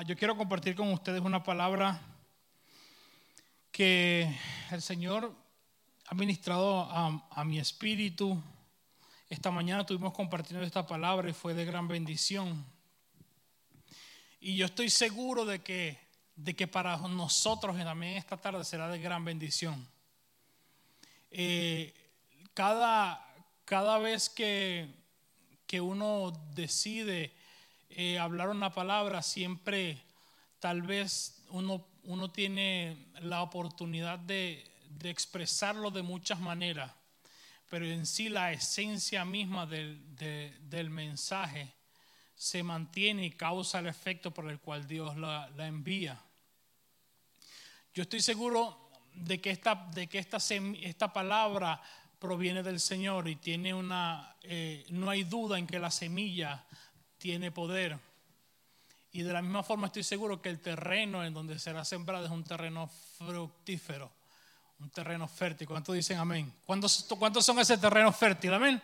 Ah, yo quiero compartir con ustedes una palabra que el Señor ha ministrado a, a mi espíritu. Esta mañana estuvimos compartiendo esta palabra y fue de gran bendición. Y yo estoy seguro de que, de que para nosotros también esta tarde será de gran bendición. Eh, cada, cada vez que, que uno decide eh, hablar una palabra, siempre tal vez uno, uno tiene la oportunidad de, de expresarlo de muchas maneras, pero en sí la esencia misma del, de, del mensaje se mantiene y causa el efecto por el cual Dios la, la envía. Yo estoy seguro de que esta, de que esta, esta palabra proviene del Señor y tiene una, eh, no hay duda en que la semilla tiene poder. Y de la misma forma estoy seguro que el terreno en donde será sembrado es un terreno fructífero, un terreno fértil. ¿Cuántos dicen amén? ¿Cuántos, cuántos son ese terreno fértil? Amén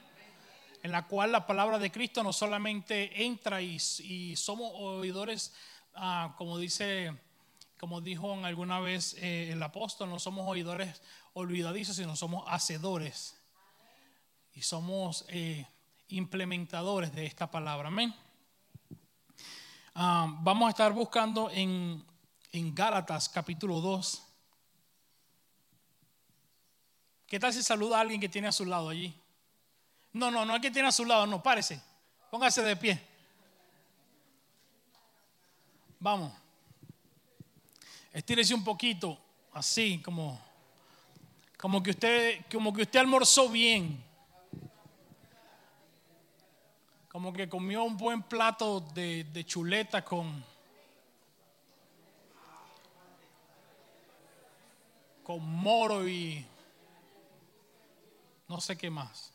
en la cual la palabra de Cristo no solamente entra y, somos oidores, ah, como dice, como dijo alguna vez eh, el apóstol, no somos oidores olvidadizos, sino somos hacedores y somos eh, implementadores de esta palabra. Amén. Ah, vamos a estar buscando en, en Gálatas capítulo 2. ¿Qué tal si saluda a alguien que tiene a su lado allí? No, no, no hay que tiene a su lado, no, párese. Póngase de pie. Vamos. Estírese un poquito, así como, como que usted, como que usted almorzó bien. Como que comió un buen plato de, de chuleta con, con moro y no sé qué más.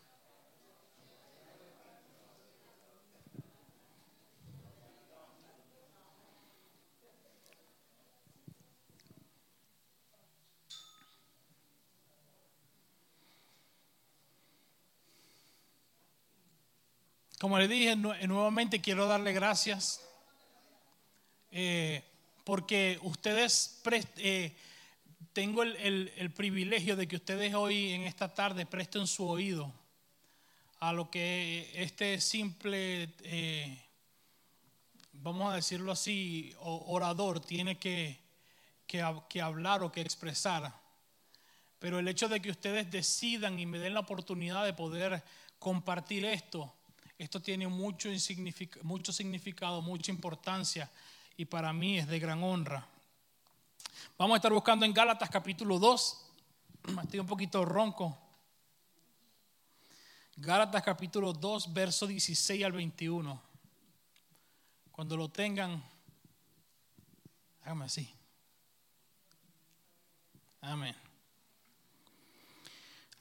Como le dije, nuevamente quiero darle gracias eh, porque ustedes, eh, tengo el, privilegio de que ustedes hoy en esta tarde presten su oído a lo que este simple, eh, vamos a decirlo así, orador tiene que, que hablar o que expresar. Pero el hecho de que ustedes decidan y me den la oportunidad de poder compartir esto, esto tiene mucho, mucho significado, mucha importancia y para mí es de gran honra. Vamos a estar buscando en Gálatas capítulo 2. Estoy un poquito ronco. Gálatas capítulo 2, verso 16 al 21. Cuando lo tengan, hágame así. Amén.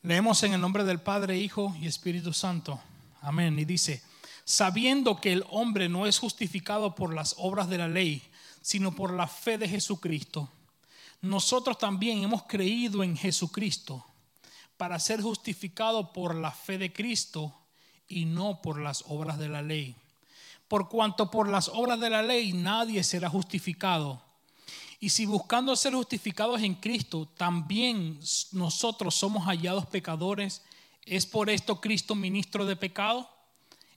Leemos en el nombre del Padre, Hijo y Espíritu Santo. Amén. Y dice, sabiendo que el hombre no es justificado por las obras de la ley, sino por la fe de Jesucristo, nosotros también hemos creído en Jesucristo para ser justificado por la fe de Cristo y no por las obras de la ley. Por cuanto por las obras de la ley nadie será justificado. Y si buscando ser justificados en Cristo, también nosotros somos hallados pecadores, ¿Es por esto Cristo ministro de pecado?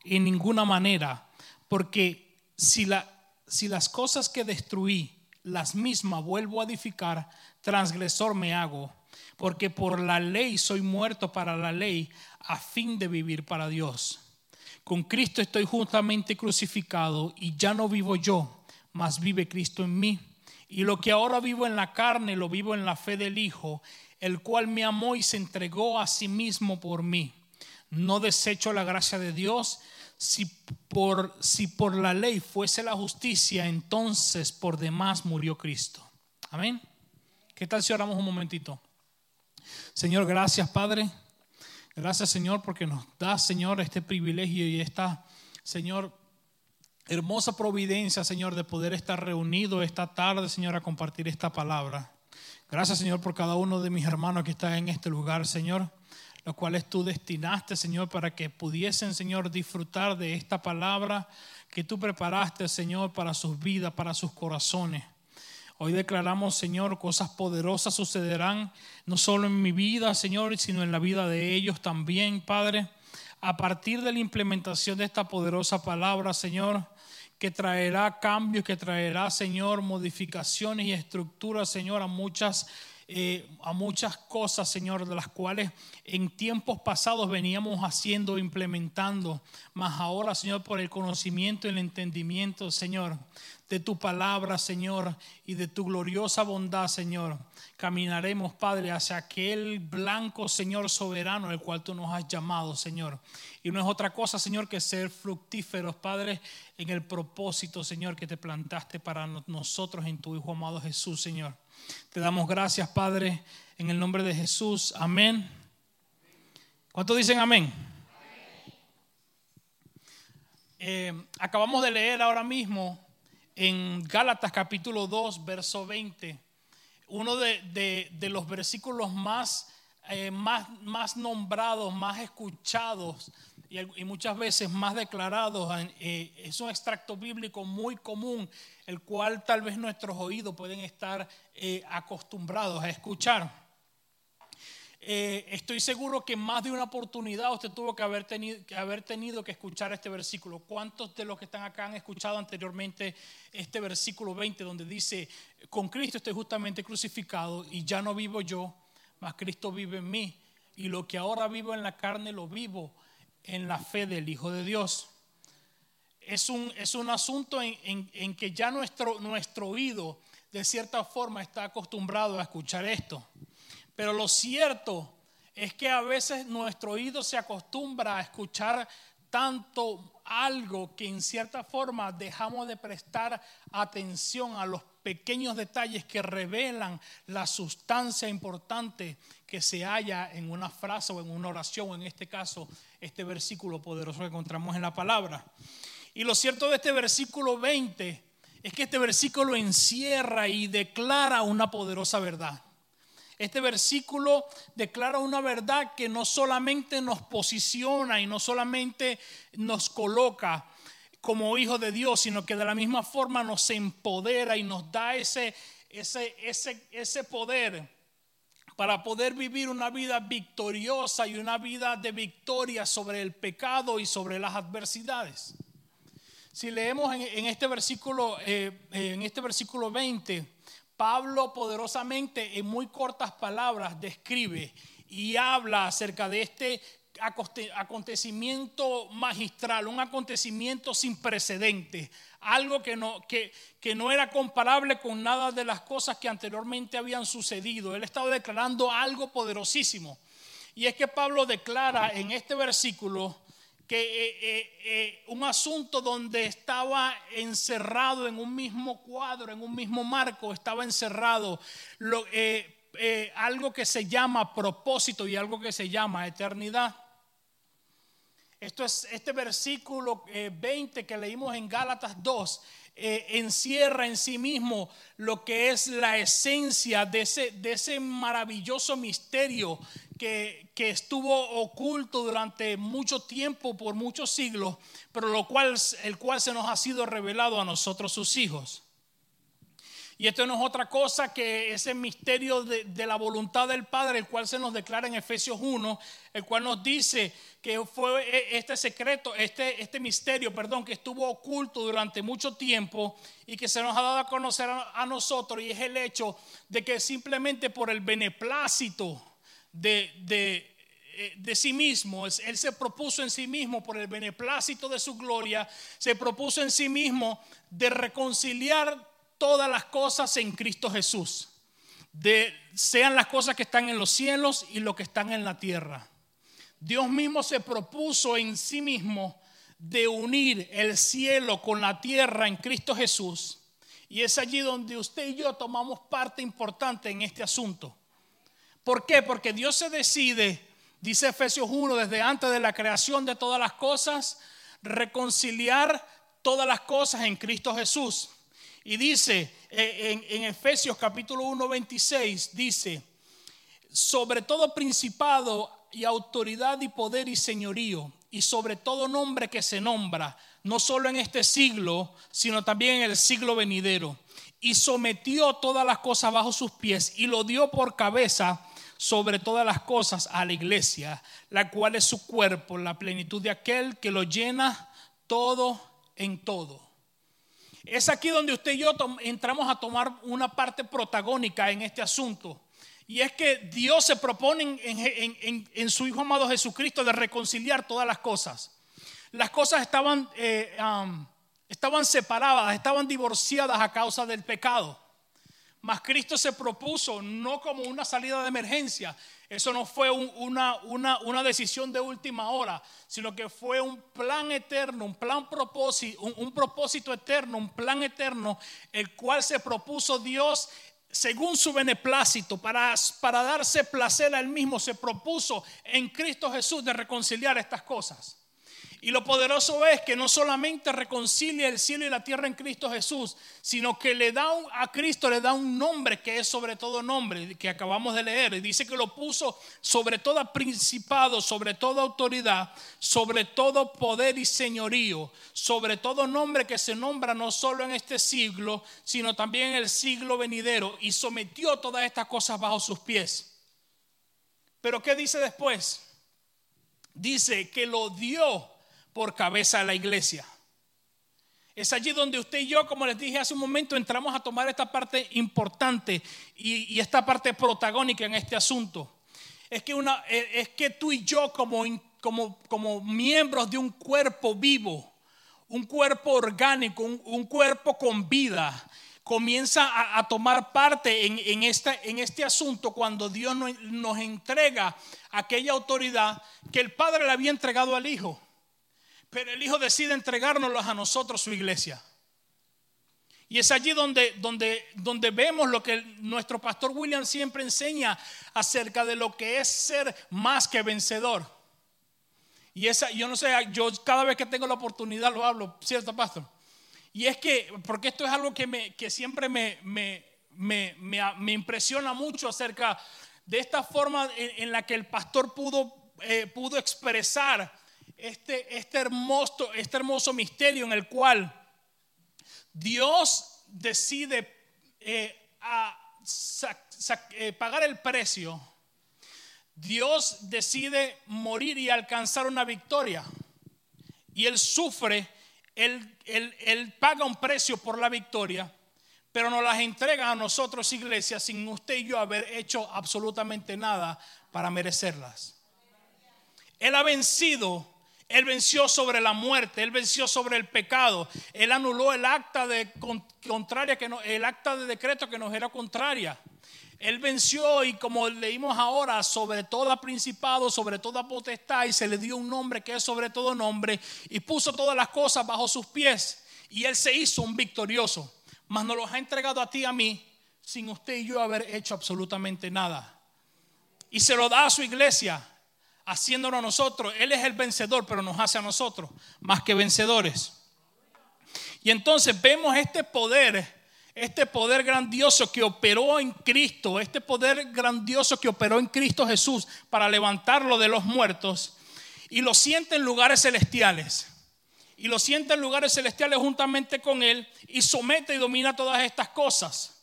En ninguna manera, porque si, la, si las cosas que destruí, las mismas vuelvo a edificar, transgresor me hago, porque por la ley soy muerto para la ley, a fin de vivir para Dios. Con Cristo estoy juntamente crucificado y ya no vivo yo, mas vive Cristo en mí. Y lo que ahora vivo en la carne, lo vivo en la fe del Hijo, el cual me amó y se entregó a sí mismo por mí. No desecho la gracia de Dios. Si por, si por la ley fuese la justicia, entonces por demás murió Cristo. Amén. ¿Qué tal si oramos un momentito? Señor, gracias Padre. Gracias Señor porque nos da Señor este privilegio y esta, Señor, hermosa providencia, Señor, de poder estar reunido esta tarde, Señor, a compartir esta palabra. Gracias, Señor, por cada uno de mis hermanos que están en este lugar, Señor, los cuales tú destinaste, Señor, para que pudiesen, Señor, disfrutar de esta palabra que tú preparaste, Señor, para sus vidas, para sus corazones. Hoy declaramos, Señor, cosas poderosas sucederán, no solo en mi vida, Señor, sino en la vida de ellos también, Padre. A partir de la implementación de esta poderosa palabra, Señor, que traerá cambios, que traerá, Señor, modificaciones y estructuras, Señor, a muchas eh, a muchas cosas, Señor, de las cuales en tiempos pasados veníamos haciendo, implementando, mas ahora, Señor, por el conocimiento y el entendimiento, Señor, de tu palabra, Señor, y de tu gloriosa bondad, Señor, caminaremos, Padre, hacia aquel blanco, Señor, soberano, el cual tú nos has llamado, Señor. Y no es otra cosa, Señor, que ser fructíferos, Padre, en el propósito, Señor, que te plantaste para nosotros en tu Hijo amado Jesús, Señor. Te damos gracias, Padre, en el nombre de Jesús. Amén. ¿Cuántos dicen amén? Eh, acabamos de leer ahora mismo en Gálatas capítulo 2, verso 20, uno de, los versículos más, eh, más, más nombrados, más escuchados y, muchas veces más declarados. Eh, es un extracto bíblico muy común, el cual tal vez nuestros oídos pueden estar eh, acostumbrados a escuchar. Eh, estoy seguro que más de una oportunidad usted tuvo que haber, tenido, que haber tenido que escuchar este versículo. ¿Cuántos de los que están acá han escuchado anteriormente este versículo 20 donde dice, con Cristo estoy justamente crucificado y ya no vivo yo, mas Cristo vive en mí? Y lo que ahora vivo en la carne lo vivo en la fe del Hijo de Dios. Es un, es un asunto en, que ya nuestro, nuestro oído de cierta forma está acostumbrado a escuchar esto. Pero lo cierto es que a veces nuestro oído se acostumbra a escuchar tanto algo que en cierta forma dejamos de prestar atención a los pequeños detalles que revelan la sustancia importante que se halla en una frase o en una oración, o en este caso, este versículo poderoso que encontramos en la palabra. Y lo cierto de este versículo 20 es que este versículo encierra y declara una poderosa verdad. Este versículo declara una verdad que no solamente nos posiciona y no solamente nos coloca como hijos de Dios, sino que de la misma forma nos empodera y nos da ese, ese, ese, ese poder para poder vivir una vida victoriosa y una vida de victoria sobre el pecado y sobre las adversidades. Si leemos en, este versículo, eh, en este versículo 20, Pablo poderosamente en muy cortas palabras describe y habla acerca de este acontecimiento magistral, un acontecimiento sin precedentes, algo que no, que, que no era comparable con nada de las cosas que anteriormente habían sucedido. Él estaba declarando algo poderosísimo. Y es que Pablo declara en este versículo que eh, eh, eh, un asunto donde estaba encerrado en un mismo cuadro, en un mismo marco, estaba encerrado lo, algo que se llama propósito y algo que se llama eternidad. Esto es este versículo 20 eh, que leímos en Gálatas 2. Eh, encierra en sí mismo lo que es la esencia de ese, de ese maravilloso misterio que, que, estuvo oculto durante mucho tiempo, por muchos siglos, pero lo cual, el cual se nos ha sido revelado a nosotros sus hijos. Y esto no es otra cosa que ese misterio de, la voluntad del Padre, el cual se nos declara en Efesios 1, el cual nos dice que fue e, este secreto, este, este misterio, perdón, que estuvo oculto durante mucho tiempo y que se nos ha dado a conocer a, nosotros, y es el hecho de que simplemente por el beneplácito de, de eh, de sí mismo, Él se propuso en sí mismo, por el beneplácito de su gloria, se propuso en sí mismo de reconciliar todas las cosas en Cristo Jesús. De, sean las cosas que están en los cielos y lo que están en la tierra. Dios mismo se propuso en sí mismo de unir el cielo con la tierra en Cristo Jesús. Y es allí donde usted y yo tomamos parte importante en este asunto. ¿Por qué? Porque Dios se decide, dice Efesios 1, desde antes de la creación de todas las cosas, reconciliar todas las cosas en Cristo Jesús. Y dice eh, en, Efesios capítulo 1, 26, dice, sobre todo principado y autoridad y poder y señorío y sobre todo nombre que se nombra, no solo en este siglo, sino también en el siglo venidero. Y sometió todas las cosas bajo sus pies y lo dio por cabeza sobre todas las cosas a la iglesia, la cual es su cuerpo, la plenitud de aquel que lo llena todo en todo. Es aquí donde usted y yo entramos a tomar una parte protagónica en este asunto. Y es que Dios se propone en, su Hijo amado Jesucristo de reconciliar todas las cosas. Las cosas estaban, eh, estaban separadas, estaban divorciadas a causa del pecado. Mas Cristo se propuso no como una salida de emergencia. Eso no fue una, una, decisión de última hora, sino que fue un plan eterno, un plan propósito, un, propósito eterno, un plan eterno, el cual se propuso Dios según su beneplácito, para, para darse placer a él mismo, se propuso en Cristo Jesús de reconciliar estas cosas. Y lo poderoso es que no solamente reconcilia el cielo y la tierra en Cristo Jesús, sino que le da a Cristo le da un nombre que es sobre todo nombre, que acabamos de leer. Y dice que lo puso sobre todo principado, sobre toda autoridad, sobre todo poder y señorío, sobre todo nombre que se nombra no solo en este siglo, sino también en el siglo venidero. Y sometió todas estas cosas bajo sus pies. Pero ¿qué dice después? Dice que lo dio por cabeza de la iglesia. Es allí donde usted y yo, como les dije hace un momento, entramos a tomar esta parte importante y, esta parte protagónica en este asunto. Es que, una, eh, es que tú y yo como, como, como miembros de un cuerpo vivo, un cuerpo orgánico, un, cuerpo con vida, comienza a, tomar parte en, en, en, este asunto cuando Dios nos, nos entrega aquella autoridad que el Padre le había entregado al Hijo. Pero el Hijo decide entregárnoslos a nosotros, su iglesia. Y es allí donde, donde, donde vemos lo que nuestro pastor William siempre enseña acerca de lo que es ser más que vencedor. Y esa, yo no sé, yo cada vez que tengo la oportunidad lo hablo, ¿cierto, pastor? Y es que, porque esto es algo que, me, que siempre me, me, me, me, impresiona mucho acerca de esta forma en, la que el pastor pudo, eh, pudo expresar este, este, hermoso, este hermoso misterio en el cual Dios decide eh, eh, pagar el precio. Dios decide morir y alcanzar una victoria. Y Él sufre, él, él, paga un precio por la victoria, pero nos las entrega a nosotros, iglesia, sin usted y yo haber hecho absolutamente nada para merecerlas. Él ha vencido él venció sobre la muerte, él venció sobre el pecado, él anuló el acta de contraria que el acta de decreto que nos era contraria. Él venció y como leímos ahora, sobre toda principado, sobre toda potestad, y se le dio un nombre que es sobre todo nombre, y puso todas las cosas bajo sus pies. Y él se hizo un victorioso. Mas nos los ha entregado a ti y a mí, sin usted y yo haber hecho absolutamente nada. Y se lo da a su iglesia haciéndonos a nosotros. Él es el vencedor, pero nos hace a nosotros más que vencedores. Y entonces vemos este poder, este poder grandioso que operó en Cristo, este poder grandioso que operó en Cristo Jesús para levantarlo de los muertos y lo siente en lugares celestiales. Y lo siente en lugares celestiales juntamente con Él y somete y domina todas estas cosas.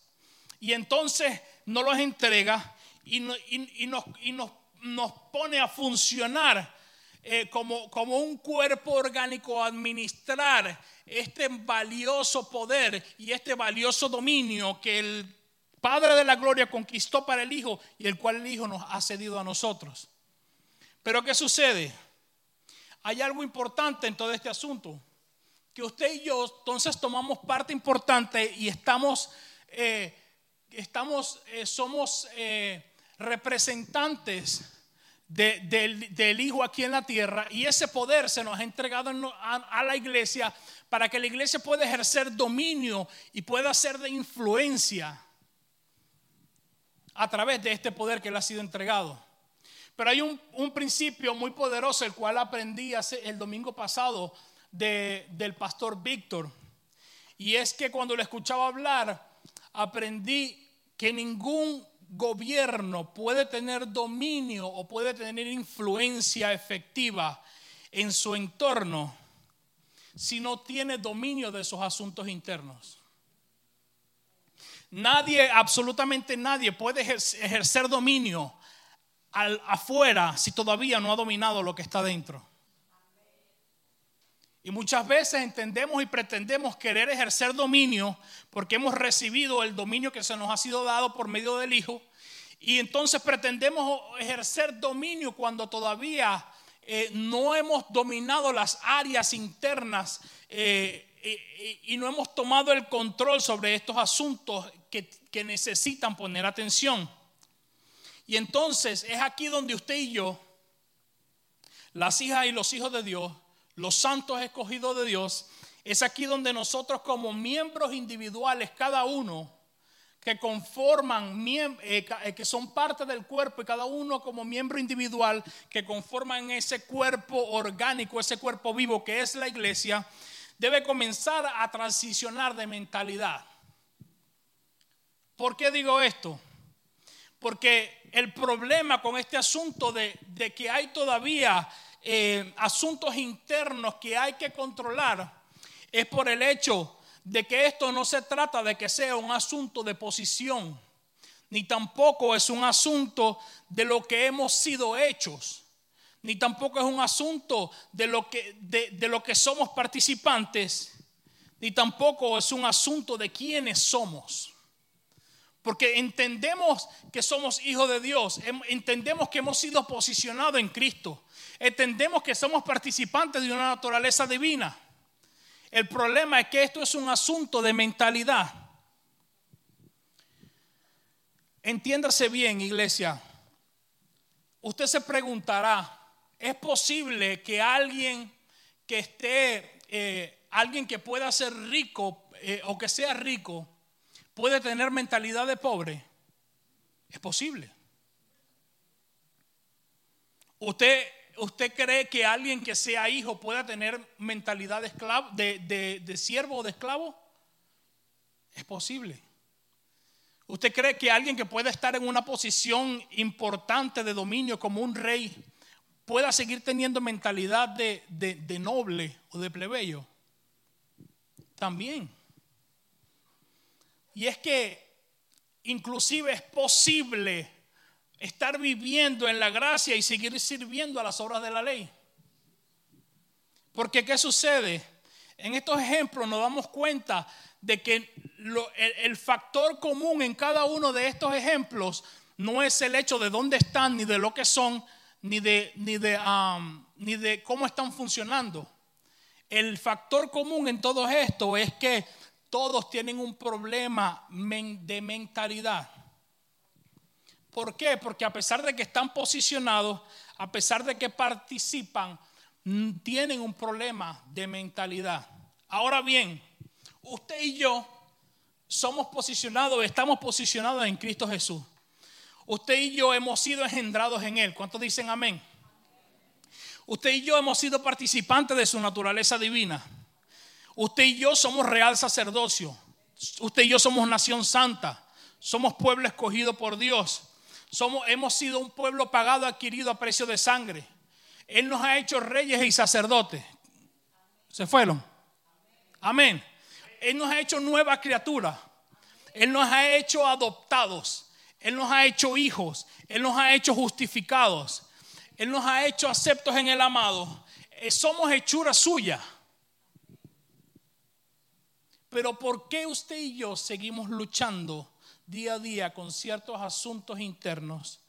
Y entonces nos los entrega y, nos, nos nos pone a funcionar eh, como, como un cuerpo orgánico, a administrar este valioso poder y este valioso dominio que el Padre de la Gloria conquistó para el Hijo y el cual el Hijo nos ha cedido a nosotros. Pero ¿qué sucede? Hay algo importante en todo este asunto, que usted y yo entonces tomamos parte importante y estamos, eh, estamos eh, somos representantes del, Hijo aquí en la tierra y ese poder se nos ha entregado a, la iglesia para que la iglesia pueda ejercer dominio y pueda ser de influencia a través de este poder que le ha sido entregado. Pero hay un, principio muy poderoso, el cual aprendí hace, el domingo pasado del pastor Víctor. Y es que cuando le escuchaba hablar, aprendí que ningún gobierno puede tener dominio o puede tener influencia efectiva en su entorno si no tiene dominio de esos asuntos internos. Nadie, absolutamente nadie puede ejercer dominio al, afuera si todavía no ha dominado lo que está dentro. Y muchas veces entendemos y pretendemos querer ejercer dominio porque hemos recibido el dominio que se nos ha sido dado por medio del Hijo. Y entonces pretendemos ejercer dominio cuando todavía eh, no hemos dominado las áreas internas eh, y no hemos tomado el control sobre estos asuntos que, que necesitan poner atención. Y entonces es aquí donde usted y yo, las hijas y los hijos de Dios, los santos escogidos de Dios, es aquí donde nosotros como miembros individuales, cada uno, que conforman, eh, eh, que son parte del cuerpo y cada uno como miembro individual, que conforman ese cuerpo orgánico, ese cuerpo vivo que es la iglesia, debe comenzar a transicionar de mentalidad. ¿Por qué digo esto? Porque el problema con este asunto de, de que hay todavía eh, asuntos internos que hay que controlar es por el hecho de que esto no se trata de que sea un asunto de posición, ni tampoco es un asunto de lo que hemos sido hechos, ni tampoco es un asunto de lo que, de, de lo que somos participantes, ni tampoco es un asunto de quiénes somos. Porque entendemos que somos hijos de Dios, entendemos que hemos sido posicionados en Cristo, entendemos que somos participantes de una naturaleza divina. El problema es que esto es un asunto de mentalidad. Entiéndase bien, iglesia. Usted se preguntará, ¿es posible que alguien que esté, eh, alguien que pueda ser rico eh, o que sea rico, puede tener mentalidad de pobre? Es posible. Usted ¿usted cree que alguien que sea hijo pueda tener mentalidad de, esclavo, de, siervo o de esclavo? Es posible. ¿Usted cree que alguien que pueda estar en una posición importante de dominio como un rey pueda seguir teniendo mentalidad de, de noble o de plebeyo? También. Y es que inclusive es posible estar viviendo en la gracia y seguir sirviendo a las obras de la ley. Porque ¿qué sucede? En estos ejemplos nos damos cuenta de que el, factor común en cada uno de estos ejemplos no es el hecho de dónde están, ni de lo que son, ni de, cómo están funcionando. El factor común en todo esto es que todos tienen un problema de mentalidad. ¿Por qué? Porque a pesar de que están posicionados, a pesar de que participan, tienen un problema de mentalidad. Ahora bien, usted y yo somos posicionados, estamos posicionados en Cristo Jesús. Usted y yo hemos sido engendrados en Él. ¿Cuántos dicen amén? Usted y yo hemos sido participantes de su naturaleza divina. Usted y yo somos real sacerdocio. Usted y yo somos nación santa. Somos pueblo escogido por Dios. Hemos sido un pueblo pagado, adquirido a precio de sangre. Él nos ha hecho reyes y sacerdotes. ¿Se fueron? Amén. Él nos ha hecho nueva criatura. Él nos ha hecho adoptados. Él nos ha hecho hijos. Él nos ha hecho justificados. Él nos ha hecho aceptos en el amado. Eh, somos hechura suya. Pero ¿por qué usted y yo seguimos luchando día a día con ciertos asuntos internos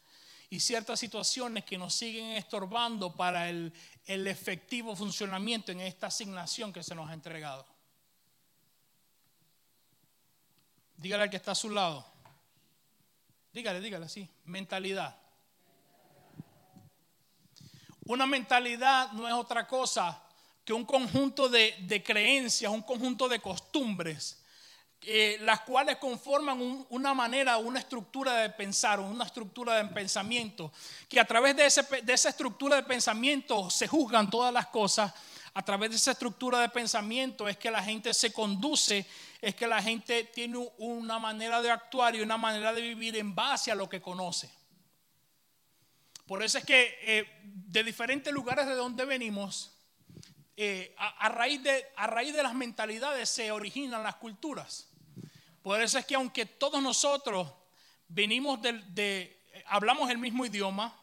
y ciertas situaciones que nos siguen estorbando para el, efectivo funcionamiento en esta asignación que se nos ha entregado. Dígale al que está a su lado. Dígale, dígale así. Mentalidad. Una mentalidad no es otra cosa un conjunto de, de creencias, un conjunto de costumbres eh, las cuales conforman una manera, una estructura de pensar, una estructura de pensamiento, que a través de, esa estructura de pensamiento se juzgan todas las cosas, a través de esa estructura de pensamiento es que la gente se conduce, es que la gente tiene una manera de actuar y una manera de vivir en base a lo que conoce. Por eso es que eh, de diferentes lugares de donde venimos, eh, a, raíz de, a raíz de las mentalidades se originan las culturas. Por eso es que aunque todos nosotros venimos de, hablamos el mismo idioma,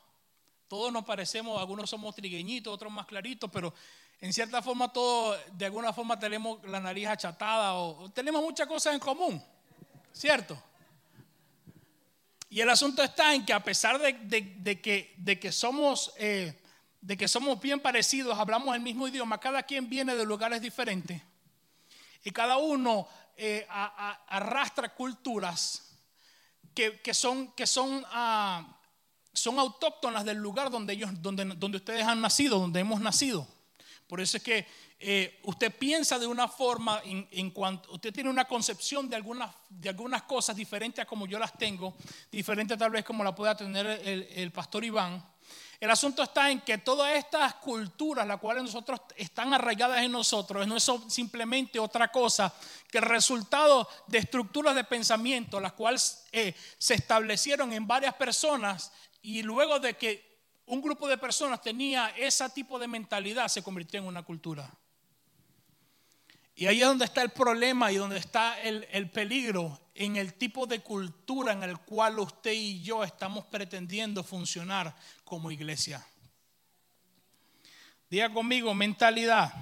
todos nos parecemos, algunos somos trigueñitos, otros más claritos, pero en cierta forma todos de alguna forma tenemos la nariz achatada o, tenemos muchas cosas en común, ¿cierto? Y el asunto está en que a pesar de, que, de que somos... Eh, de que somos bien parecidos, hablamos el mismo idioma, cada quien viene de lugares diferentes y cada uno eh, arrastra culturas que, ah, son autóctonas del lugar donde, ellos, donde, ustedes han nacido, donde hemos nacido. Por eso es que eh, usted piensa de una forma, en, cuanto usted tiene una concepción de algunas, de algunas cosas diferentes a como yo las tengo, diferente tal vez como la pueda tener el pastor Iván. El asunto está en que todas estas culturas, las cuales nosotros están arraigadas en nosotros, no es simplemente otra cosa que el resultado de estructuras de pensamiento, las cuales eh, se establecieron en varias personas y luego de que un grupo de personas tenía ese tipo de mentalidad, se convirtió en una cultura. Y ahí es donde está el problema y donde está el, el, peligro en el tipo de cultura en el cual usted y yo estamos pretendiendo funcionar como iglesia. Diga conmigo, mentalidad.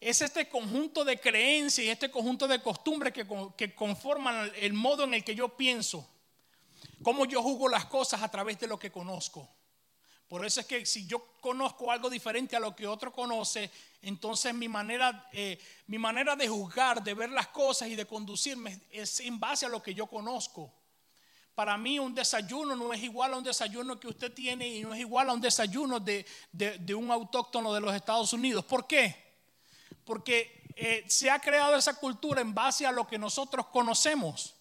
Es este conjunto de creencias y este conjunto de costumbres que, que conforman el modo en el que yo pienso, cómo yo juzgo las cosas a través de lo que conozco. Por eso es que si yo conozco algo diferente a lo que otro conoce, entonces mi manera, eh, mi manera de juzgar, de ver las cosas y de conducirme es en base a lo que yo conozco. Para mí un desayuno no es igual a un desayuno que usted tiene y no es igual a un desayuno de, un autóctono de los Estados Unidos. ¿Por qué? Porque eh, se ha creado esa cultura en base a lo que nosotros conocemos.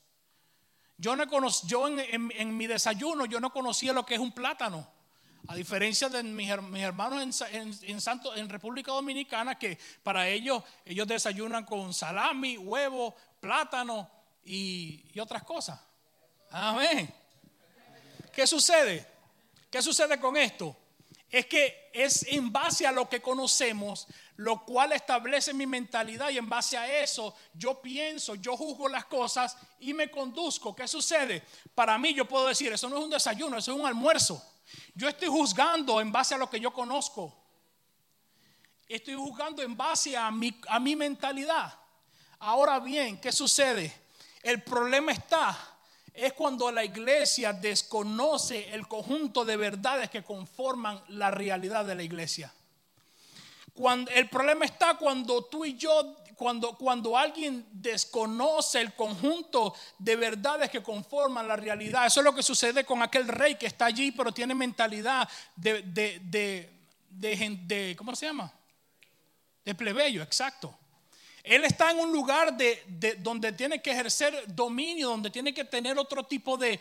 Yo, no yo en mi desayuno yo no conocía lo que es un plátano. A diferencia de mis, hermanos en, República Dominicana, que para ellos, ellos desayunan con salami, huevo, plátano y, y otras cosas. Amén. ¿Qué sucede? ¿Qué sucede con esto? Es que es en base a lo que conocemos, lo cual establece mi mentalidad y en base a eso yo pienso, yo juzgo las cosas y me conduzco. ¿Qué sucede? Para mí yo puedo decir, eso no es un desayuno, eso es un almuerzo. Yo estoy juzgando en base a lo que yo conozco. Estoy juzgando en base a mi, a mi mentalidad. Ahora bien, ¿qué sucede? El problema está es cuando la iglesia desconoce el conjunto de verdades que conforman la realidad de la iglesia. Cuando, el problema está cuando tú y yo cuando, cuando alguien desconoce el conjunto de verdades que conforman la realidad, eso es lo que sucede con aquel rey que está allí, pero tiene mentalidad de, de, de, ¿cómo se llama? De plebeyo, exacto. Él está en un lugar de, donde tiene que ejercer dominio, donde tiene que tener otro tipo de,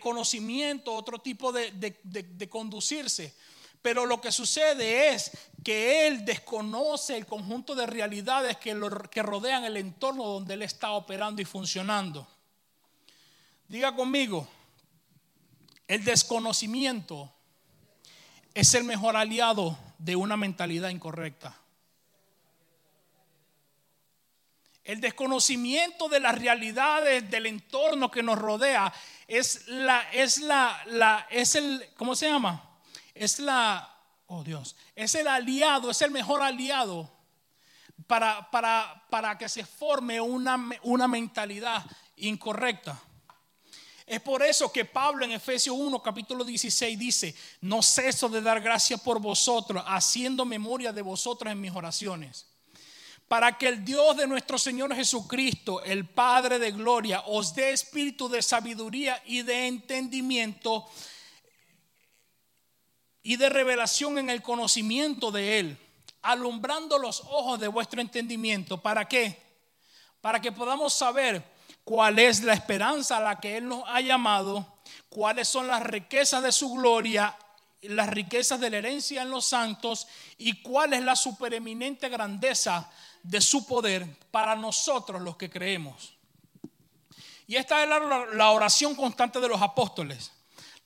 conocimiento, otro tipo de, conducirse. Pero lo que sucede es que él desconoce el conjunto de realidades que, rodean el entorno donde él está operando y funcionando. Diga conmigo, el desconocimiento es el mejor aliado de una mentalidad incorrecta. El desconocimiento de las realidades del entorno que nos rodea es la, es la, la, es el, ¿cómo se llama? Es la, oh Dios, es el aliado, es el mejor aliado para, para, para que se forme una, una mentalidad incorrecta. Es por eso que Pablo en Efesios 1, capítulo 16 dice, no ceso de dar gracias por vosotros, haciendo memoria de vosotros en mis oraciones, para que el Dios de nuestro Señor Jesucristo, el Padre de Gloria, os dé espíritu de sabiduría y de entendimiento y de revelación en el conocimiento de Él, alumbrando los ojos de vuestro entendimiento. ¿Para qué? Para que podamos saber cuál es la esperanza a la que Él nos ha llamado, cuáles son las riquezas de su gloria, las riquezas de la herencia en los santos y cuál es la supereminente grandeza de su poder para nosotros los que creemos. Y esta es la, oración constante de los apóstoles.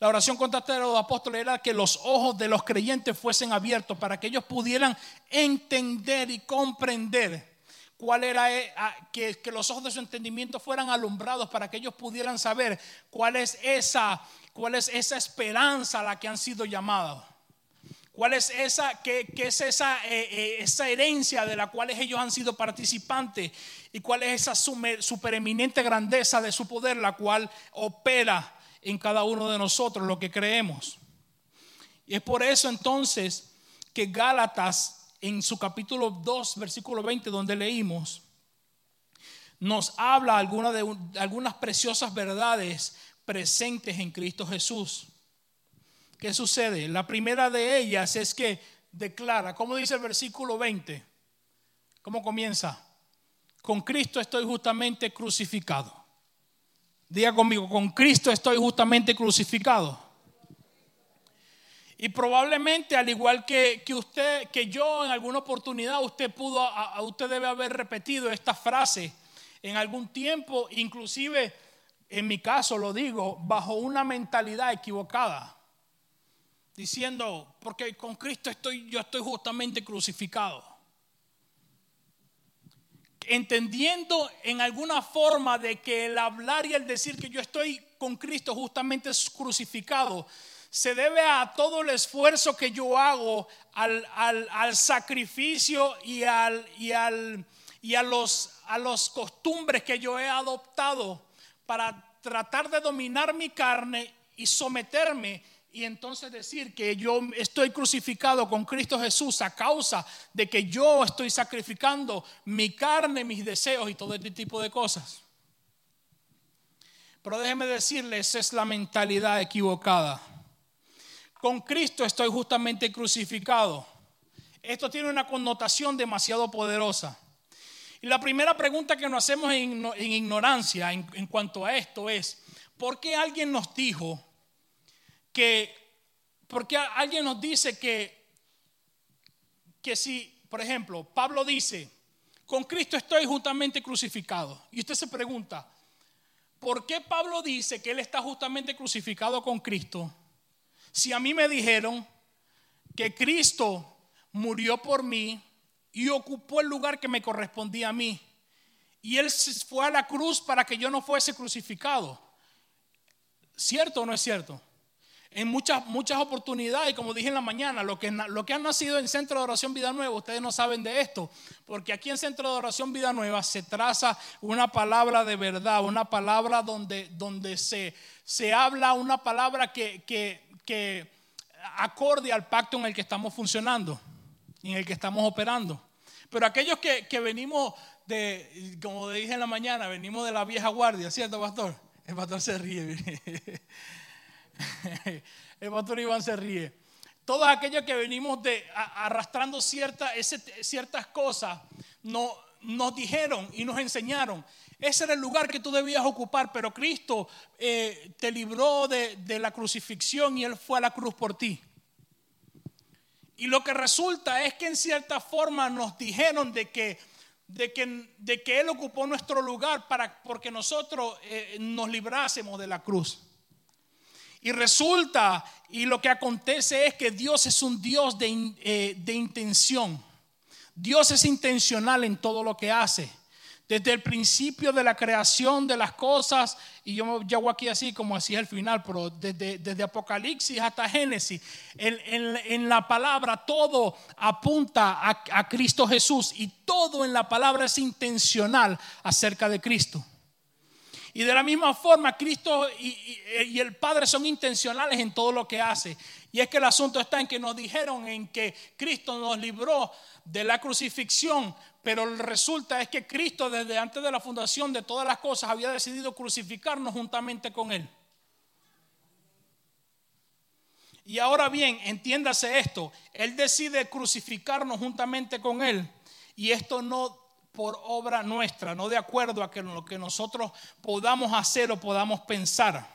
La oración contra los apóstoles era que los ojos de los creyentes fuesen abiertos para que ellos pudieran entender y comprender cuál era eh, que, que, los ojos de su entendimiento fueran alumbrados para que ellos pudieran saber cuál es esa cuál es esa esperanza a la que han sido llamados. ¿Cuál es esa, qué, es esa, eh, eh, esa herencia de la cual ellos han sido participantes? ¿Y cuál es esa supereminente grandeza de su poder, la cual opera en cada uno de nosotros, lo que creemos? Y es por eso entonces que Gálatas, en su capítulo 2, versículo 20, donde leímos, nos habla alguna de, algunas preciosas verdades presentes en Cristo Jesús. ¿Qué sucede? La primera de ellas es que declara, ¿cómo dice el versículo 20? ¿Cómo comienza? Con Cristo estoy justamente crucificado. Diga conmigo, con Cristo estoy justamente crucificado. Y probablemente al igual que, que, usted, que yo en alguna oportunidad, usted pudo, usted debe haber repetido esta frase en algún tiempo, inclusive en mi caso lo digo, bajo una mentalidad equivocada, diciendo, porque con Cristo estoy, yo estoy justamente crucificado. Entendiendo en alguna forma de que el hablar y el decir que yo estoy con Cristo justamente crucificado, se debe a todo el esfuerzo que yo hago al, al, sacrificio y, al, y, y a, los, a los costumbres que yo he adoptado para tratar de dominar mi carne y someterme y entonces decir que yo estoy crucificado con Cristo Jesús a causa de que yo estoy sacrificando mi carne, mis deseos y todo este tipo de cosas. Pero déjeme decirles, es la mentalidad equivocada. Con Cristo estoy justamente crucificado. Esto tiene una connotación demasiado poderosa. Y la primera pregunta que nos hacemos en, ignorancia en, cuanto a esto es, ¿por qué alguien nos dijo que, por qué alguien nos dice que, que si, por ejemplo, Pablo dice, con Cristo estoy justamente crucificado? Y usted se pregunta, ¿por qué Pablo dice que él está justamente crucificado con Cristo? Si a mí me dijeron que Cristo murió por mí, y ocupó el lugar que me correspondía a mí. Y Él fue a la cruz para que yo no fuese crucificado. ¿Cierto o no es cierto? En muchas, muchas oportunidades, como dije en la mañana, lo que, lo que han nacido en Centro de Oración Vida Nueva, ustedes no saben de esto, porque aquí en Centro de Oración Vida Nueva se traza una palabra de verdad, una palabra donde, donde se, se habla, una palabra que, que, que acorde al pacto en el que estamos funcionando en el que estamos operando. Pero aquellos que, venimos de, como dije en la mañana, venimos de la vieja guardia, ¿cierto, pastor? El pastor se ríe. El pastor Iván se ríe. Todos aquellos que venimos de, arrastrando ciertas cosas, no, nos dijeron y nos enseñaron. Ese era el lugar que tú debías ocupar, pero Cristo eh, te libró de, de la crucifixión y Él fue a la cruz por ti. Y lo que resulta es que en cierta forma nos dijeron de que, de que, de que Él ocupó nuestro lugar para, porque nosotros eh, nos librásemos de la cruz. Y resulta, y lo que acontece es que Dios es un Dios de, eh, de intención. Dios es intencional en todo lo que hace. Desde el principio de la creación de las cosas, y yo llego aquí así como así al final, pero desde, desde Apocalipsis hasta Génesis, en, en, la palabra todo apunta a, Cristo Jesús y todo en la palabra es intencional acerca de Cristo. Y de la misma forma, Cristo y, y, el Padre son intencionales en todo lo que hace. Y es que el asunto está en que nos dijeron en que Cristo nos libró de la crucifixión pero resulta es que Cristo desde antes de la fundación de todas las cosas había decidido crucificarnos juntamente con Él. Y ahora bien, entiéndase esto, Él decide crucificarnos juntamente con Él. Y esto no por obra nuestra, no de acuerdo a que lo que nosotros podamos hacer o podamos pensar.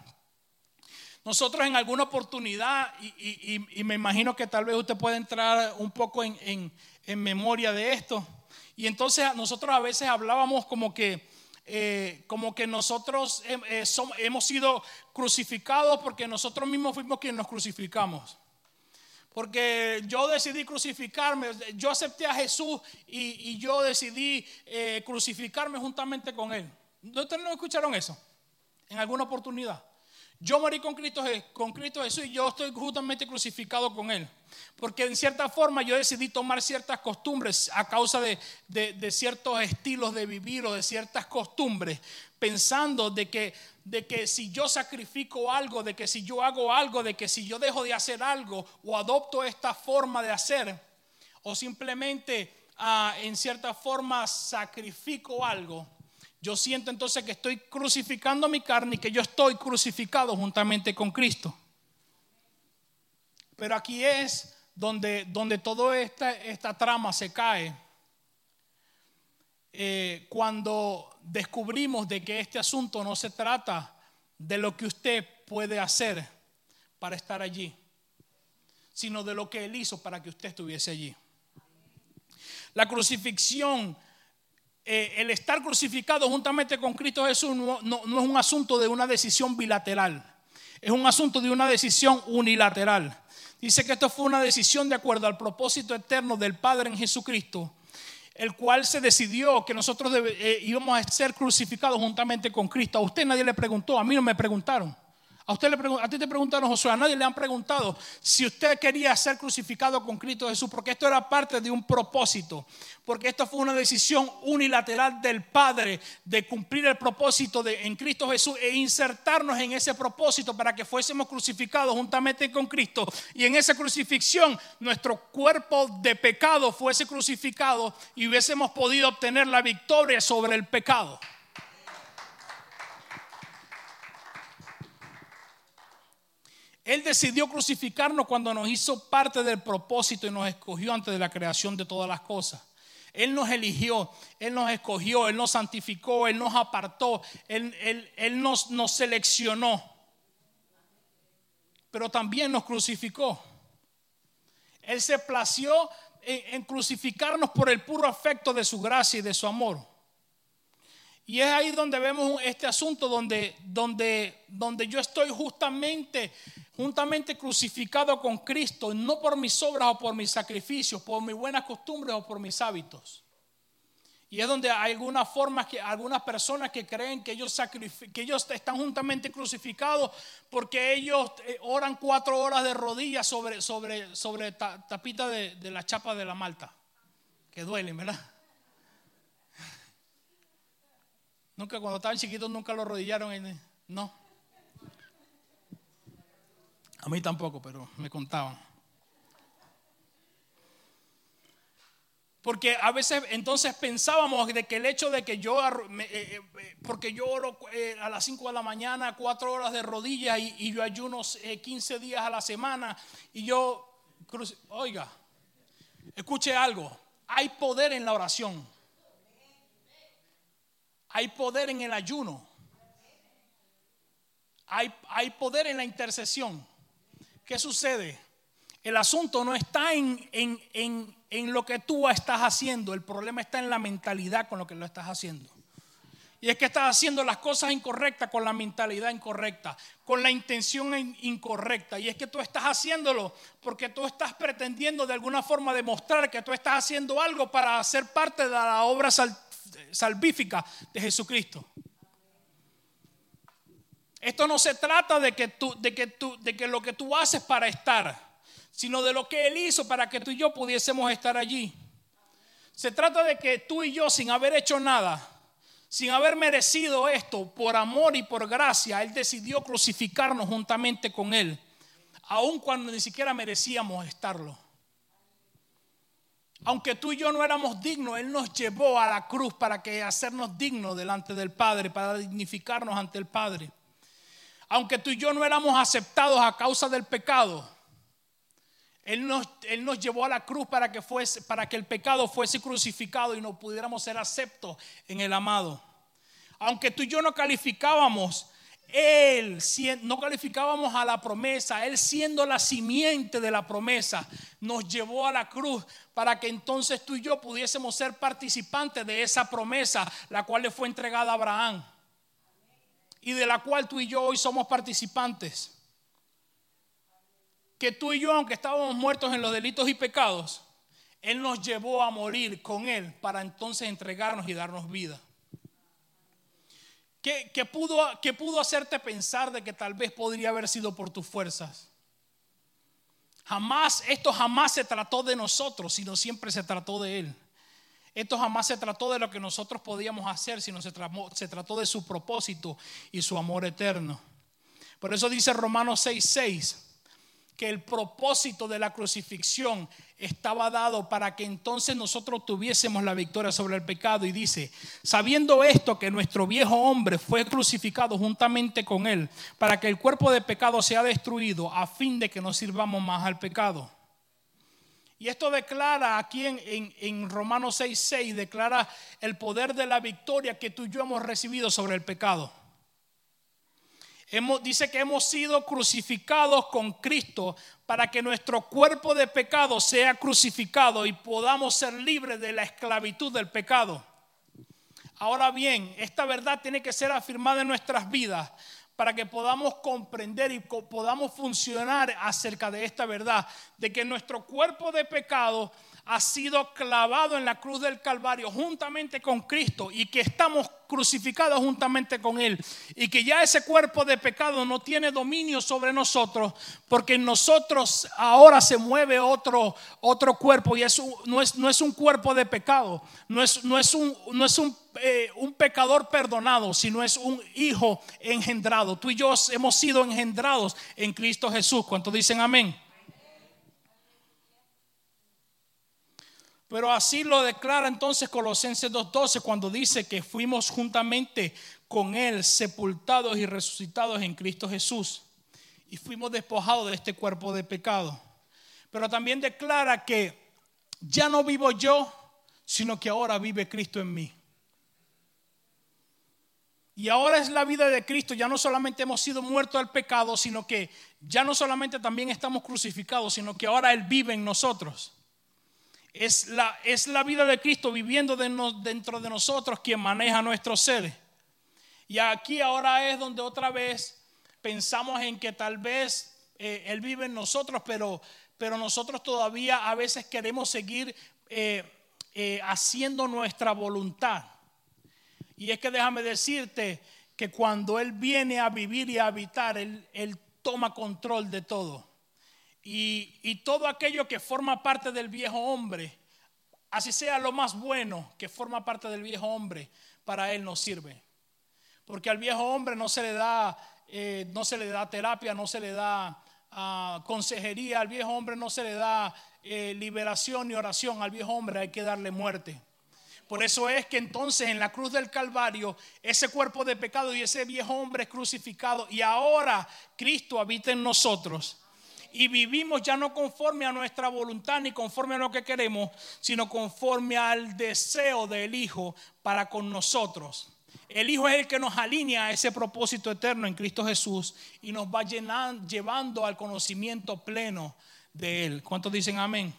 Nosotros en alguna oportunidad, y, me imagino que tal vez usted pueda entrar un poco en memoria de esto, y entonces nosotros a veces hablábamos como que eh, como que nosotros eh, eh, som- hemos sido crucificados porque nosotros mismos fuimos quienes nos crucificamos. Porque yo decidí crucificarme, yo acepté a Jesús y, yo decidí eh, crucificarme juntamente con Él. ¿Ustedes no escucharon eso? En alguna oportunidad. Yo morí con Cristo, con Cristo Jesús y yo estoy justamente crucificado con Él. Porque en cierta forma yo decidí tomar ciertas costumbres a causa de ciertos estilos de vivir o de ciertas costumbres, pensando de que, de que si yo sacrifico algo, de que si yo hago algo, de que si yo dejo de hacer algo o adopto esta forma de hacer, o simplemente ah, en cierta forma sacrifico algo, yo siento entonces que estoy crucificando mi carne y que yo estoy crucificado juntamente con Cristo. Pero aquí es donde, donde toda esta, esta trama se cae. Eh, cuando descubrimos de que este asunto no se trata de lo que usted puede hacer para estar allí, sino de lo que Él hizo para que usted estuviese allí. La crucifixión, eh, el estar crucificado juntamente con Cristo Jesús no, no- no es un asunto de una decisión bilateral, es un asunto de una decisión unilateral. Dice que esto fue una decisión de acuerdo al propósito eterno del Padre en Jesucristo, el cual se decidió que nosotros eh, íbamos a ser crucificados juntamente con Cristo. A usted nadie le preguntó, a mí no me preguntaron. A, usted le a ti te preguntaron, Josué, a nadie le han preguntado si usted quería ser crucificado con Cristo Jesús, porque esto era parte de un propósito, porque esto fue una decisión unilateral del Padre de cumplir el propósito de, en Cristo Jesús e insertarnos en ese propósito para que fuésemos crucificados juntamente con Cristo. Y en esa crucifixión nuestro cuerpo de pecado fuese crucificado y hubiésemos podido obtener la victoria sobre el pecado. Él decidió crucificarnos cuando nos hizo parte del propósito y nos escogió antes de la creación de todas las cosas. Él nos eligió, Él nos escogió, Él nos santificó, Él nos apartó, Él, Él- Él nos, nos seleccionó. Pero también nos crucificó. Él se plació en, crucificarnos por el puro afecto de su gracia y de su amor. Y es ahí donde vemos este asunto donde, donde, donde yo estoy justamente, juntamente crucificado con Cristo, no por mis obras o por mis sacrificios, por mis buenas costumbres o por mis hábitos. Y es donde hay algunas formas que algunas personas que creen que ellos, que ellos están juntamente crucificados porque ellos eh, oran cuatro horas de rodillas sobre, sobre, sobre ta- tapita de, de la chapa de la malta, que duelen, ¿verdad? Nunca cuando estaban chiquitos nunca lo rodillaron no. A mí tampoco, pero me contaban. Porque a veces entonces pensábamos de que el hecho de que yo, eh, eh, eh, porque yo oro a las 5 de la mañana, 4 horas de rodillas y, yo ayuno eh, 15 días a la semana y yo, oiga, escuche algo, hay poder en la oración. Hay poder en el ayuno. Hay, hay poder en la intercesión. ¿Qué sucede? El asunto no está en, en- en- en lo que tú estás haciendo. El problema está en la mentalidad con lo que lo estás haciendo. Y es que estás haciendo las cosas incorrectas con la mentalidad incorrecta, con la intención in- incorrecta. Y es que tú estás haciéndolo porque tú estás pretendiendo de alguna forma demostrar que tú estás haciendo algo para ser parte de la obra sal- salvífica de Jesucristo. Esto no se trata de que, tú, de, que tú, de que lo que tú haces para estar, sino de lo que Él hizo para que tú y yo pudiésemos estar allí. Se trata de que tú y yo, sin haber hecho nada, sin haber merecido esto, por amor y por gracia, Él decidió crucificarnos juntamente con Él, aun cuando ni siquiera merecíamos estarlo. Aunque tú y yo no éramos dignos, Él nos llevó a la cruz para que hacernos dignos delante del Padre, para dignificarnos ante el Padre. Aunque tú y yo no éramos aceptados a causa del pecado, Él nos, Él nos llevó a la cruz para que, fuese, para que el pecado fuese crucificado y no pudiéramos ser aceptos en el amado. Aunque tú y yo no calificábamos, Él, no calificábamos a la promesa, Él siendo la simiente de la promesa, nos llevó a la cruz para que entonces tú y yo pudiésemos ser participantes de esa promesa, la cual le fue entregada a Abraham y de la cual tú y yo hoy somos participantes. Que tú y yo, aunque estábamos muertos en los delitos y pecados, Él nos llevó a morir con Él para entonces entregarnos y darnos vida. ¿Qué, pudo, pudo hacerte pensar de que tal vez podría haber sido por tus fuerzas? Jamás, esto jamás se trató de nosotros, sino siempre se trató de Él. Esto jamás se trató de lo que nosotros podíamos hacer, sino se trató, de su propósito y su amor eterno. Por eso dice Romanos 6:6 que el propósito de la crucifixión estaba dado para que entonces nosotros tuviésemos la victoria sobre el pecado. Y dice, sabiendo esto que nuestro viejo hombre fue crucificado juntamente con él, para que el cuerpo de pecado sea destruido, a fin de que no sirvamos más al pecado. Y esto declara aquí en, en, Romanos 6, 6, declara el poder de la victoria que tú y yo hemos recibido sobre el pecado. Dice que hemos sido crucificados con Cristo para que nuestro cuerpo de pecado sea crucificado y podamos ser libres de la esclavitud del pecado. Ahora bien, esta verdad tiene que ser afirmada en nuestras vidas para que podamos comprender y podamos funcionar acerca de esta verdad, de que nuestro cuerpo de pecado ha sido clavado en la cruz del Calvario juntamente con Cristo y que estamos crucificados juntamente con Él y que ya ese cuerpo de pecado no tiene dominio sobre nosotros porque en nosotros ahora se mueve otro, otro cuerpo y es no, es, no es un cuerpo de pecado, no es, no es, un, no es un, eh, un pecador perdonado, sino es un hijo engendrado. Tú y yo hemos sido engendrados en Cristo Jesús. ¿Cuántos dicen amén? Pero así lo declara entonces Colosenses 2.12 cuando dice que fuimos juntamente con Él sepultados y resucitados en Cristo Jesús y fuimos despojados de este cuerpo de pecado. Pero también declara que ya no vivo yo, sino que ahora vive Cristo en mí. Y ahora es la vida de Cristo. Ya no solamente hemos sido muertos al pecado, sino que ya no solamente también estamos crucificados, sino que ahora Él vive en nosotros. Es la, es la vida de Cristo viviendo dentro de nosotros quien maneja nuestros seres. Y aquí ahora es donde otra vez pensamos en que tal vez eh, Él vive en nosotros, pero, pero nosotros todavía a veces queremos seguir eh, eh, haciendo nuestra voluntad. Y es que déjame decirte que cuando Él viene a vivir y a habitar, Él, toma control de todo. Y, todo aquello que forma parte del viejo hombre, así sea lo más bueno que forma parte del viejo hombre, para él no sirve. Porque al viejo hombre no se le da, eh, no se le da terapia, no se le da ah, consejería, al viejo hombre no se le da eh, liberación ni oración, al viejo hombre hay que darle muerte. Por eso es que entonces en la cruz del Calvario ese cuerpo de pecado y ese viejo hombre es crucificado y ahora Cristo habita en nosotros y vivimos ya no conforme a nuestra voluntad ni conforme a lo que queremos, sino conforme al deseo del Hijo para con nosotros. El Hijo es el que nos alinea a ese propósito eterno en Cristo Jesús y nos va llevando al conocimiento pleno de Él. ¿Cuántos dicen amén?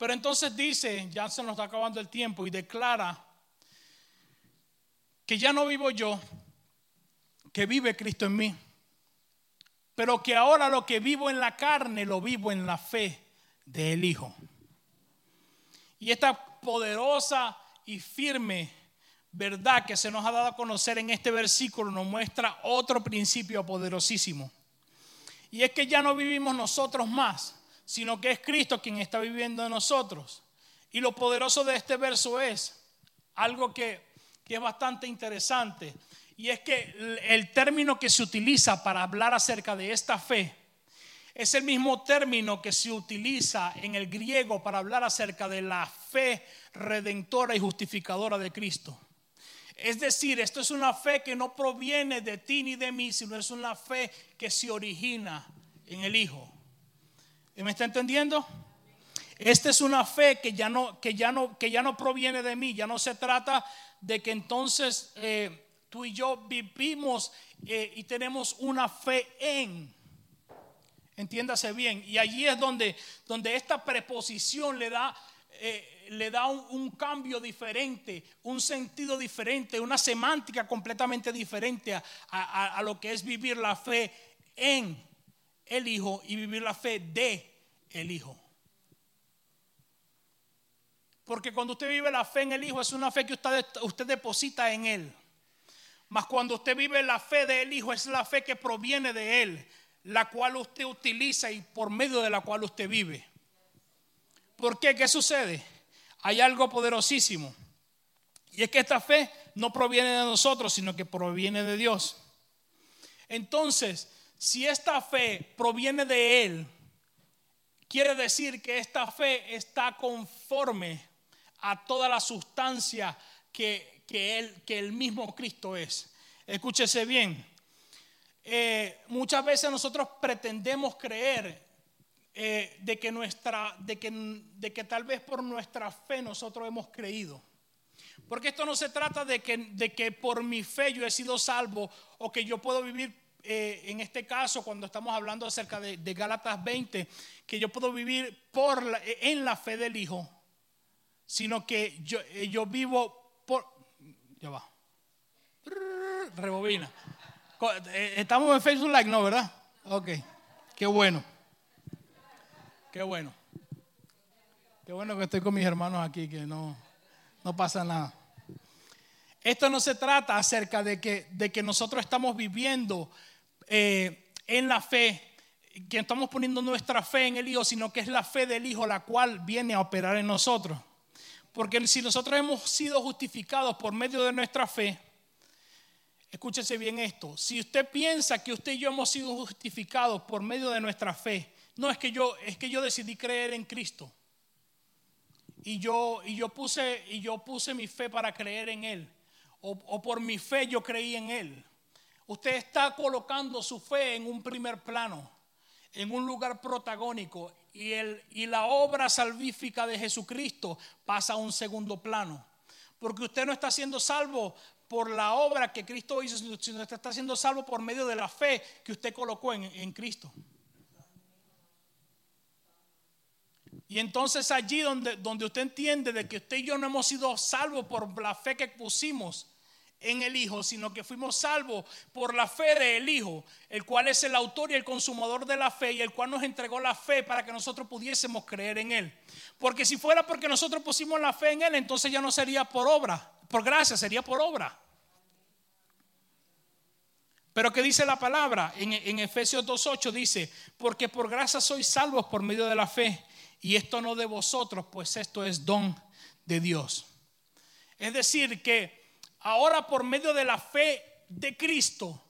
Pero entonces dice, ya se nos está acabando el tiempo y declara que ya no vivo yo, que vive Cristo en mí pero que ahora lo que vivo en la carne lo vivo en la fe del Hijo. Y esta poderosa y firme verdad que se nos ha dado a conocer en este versículo nos muestra otro principio poderosísimo. Y es que ya no vivimos nosotros más, sino que es Cristo quien está viviendo en nosotros. Y lo poderoso de este verso es algo que, que es bastante interesante. Y es que el término que se utiliza para hablar acerca de esta fe es el mismo término que se utiliza en el griego para hablar acerca de la fe redentora y justificadora de Cristo. Es decir, esto es una fe que no proviene de ti ni de mí, sino es una fe que se origina en el Hijo. ¿Me está entendiendo? Esta es una fe que ya no, que ya no, que ya no proviene de mí, ya no se trata de que entonces... Eh, tú y yo vivimos eh, y tenemos una fe en. Entiéndase bien. Y allí es donde, donde esta preposición le da, eh, le da un, cambio diferente, un sentido diferente, una semántica completamente diferente a, a lo que es vivir la fe en el Hijo y vivir la fe de el Hijo. Porque cuando usted vive la fe en el Hijo es una fe que usted, usted deposita en Él. Mas cuando usted vive la fe del Hijo es la fe que proviene de Él, la cual usted utiliza y por medio de la cual usted vive. ¿Por qué? ¿Qué sucede? Hay algo poderosísimo. Y es que esta fe no proviene de nosotros, sino que proviene de Dios. Entonces, si esta fe proviene de Él, quiere decir que esta fe está conforme a toda la sustancia que, él, que el mismo Cristo es. Escúchese bien. Eh, muchas veces nosotros pretendemos creer eh, de, que nuestra, de, que, de que tal vez por nuestra fe nosotros hemos creído. Porque esto no se trata de que, de que por mi fe yo he sido salvo o que yo puedo vivir, eh, en este caso, cuando estamos hablando acerca de, de Gálatas 20, que yo puedo vivir por en la fe del Hijo sino que yo, eh, yo vivo por... Ya va. Rebobina. Eh, Estamos en Facebook Live, ¿no? ¿Verdad? Ok. Qué bueno. Qué bueno. Qué bueno que estoy con mis hermanos aquí, que no, no pasa nada. Esto no se trata acerca de que, de que nosotros estamos viviendo eh, en la fe, que estamos poniendo nuestra fe en el Hijo, sino que es la fe del Hijo la cual viene a operar en nosotros. Porque si nosotros hemos sido justificados por medio de nuestra fe, escúchese bien esto, si usted piensa que usted y yo hemos sido justificados por medio de nuestra fe, no es que yo, es que yo decidí creer en Cristo. Y yo, y yo, puse, y yo puse mi fe para creer en Él. O, o por mi fe yo creí en Él. Usted está colocando su fe en un primer plano, en un lugar protagónico y, el, y la obra salvífica de Jesucristo pasa a un segundo plano. Porque usted no está siendo salvo por la obra que Cristo hizo, sino usted está siendo salvo por medio de la fe que usted colocó en, en Cristo. Y entonces allí donde, donde usted entiende de que usted y yo no hemos sido salvos por la fe que pusimos en el Hijo, sino que fuimos salvos por la fe del Hijo, el cual es el autor y el consumador de la fe y el cual nos entregó la fe para que nosotros pudiésemos creer en Él. Porque si fuera porque nosotros pusimos la fe en Él, entonces ya no sería por obra, por gracia, sería por obra. Pero ¿qué dice la palabra? En, en Efesios 2.8 dice, porque por gracia sois salvos por medio de la fe, y esto no de vosotros, pues esto es don de Dios. Es decir, que ahora por medio de la fe de Cristo,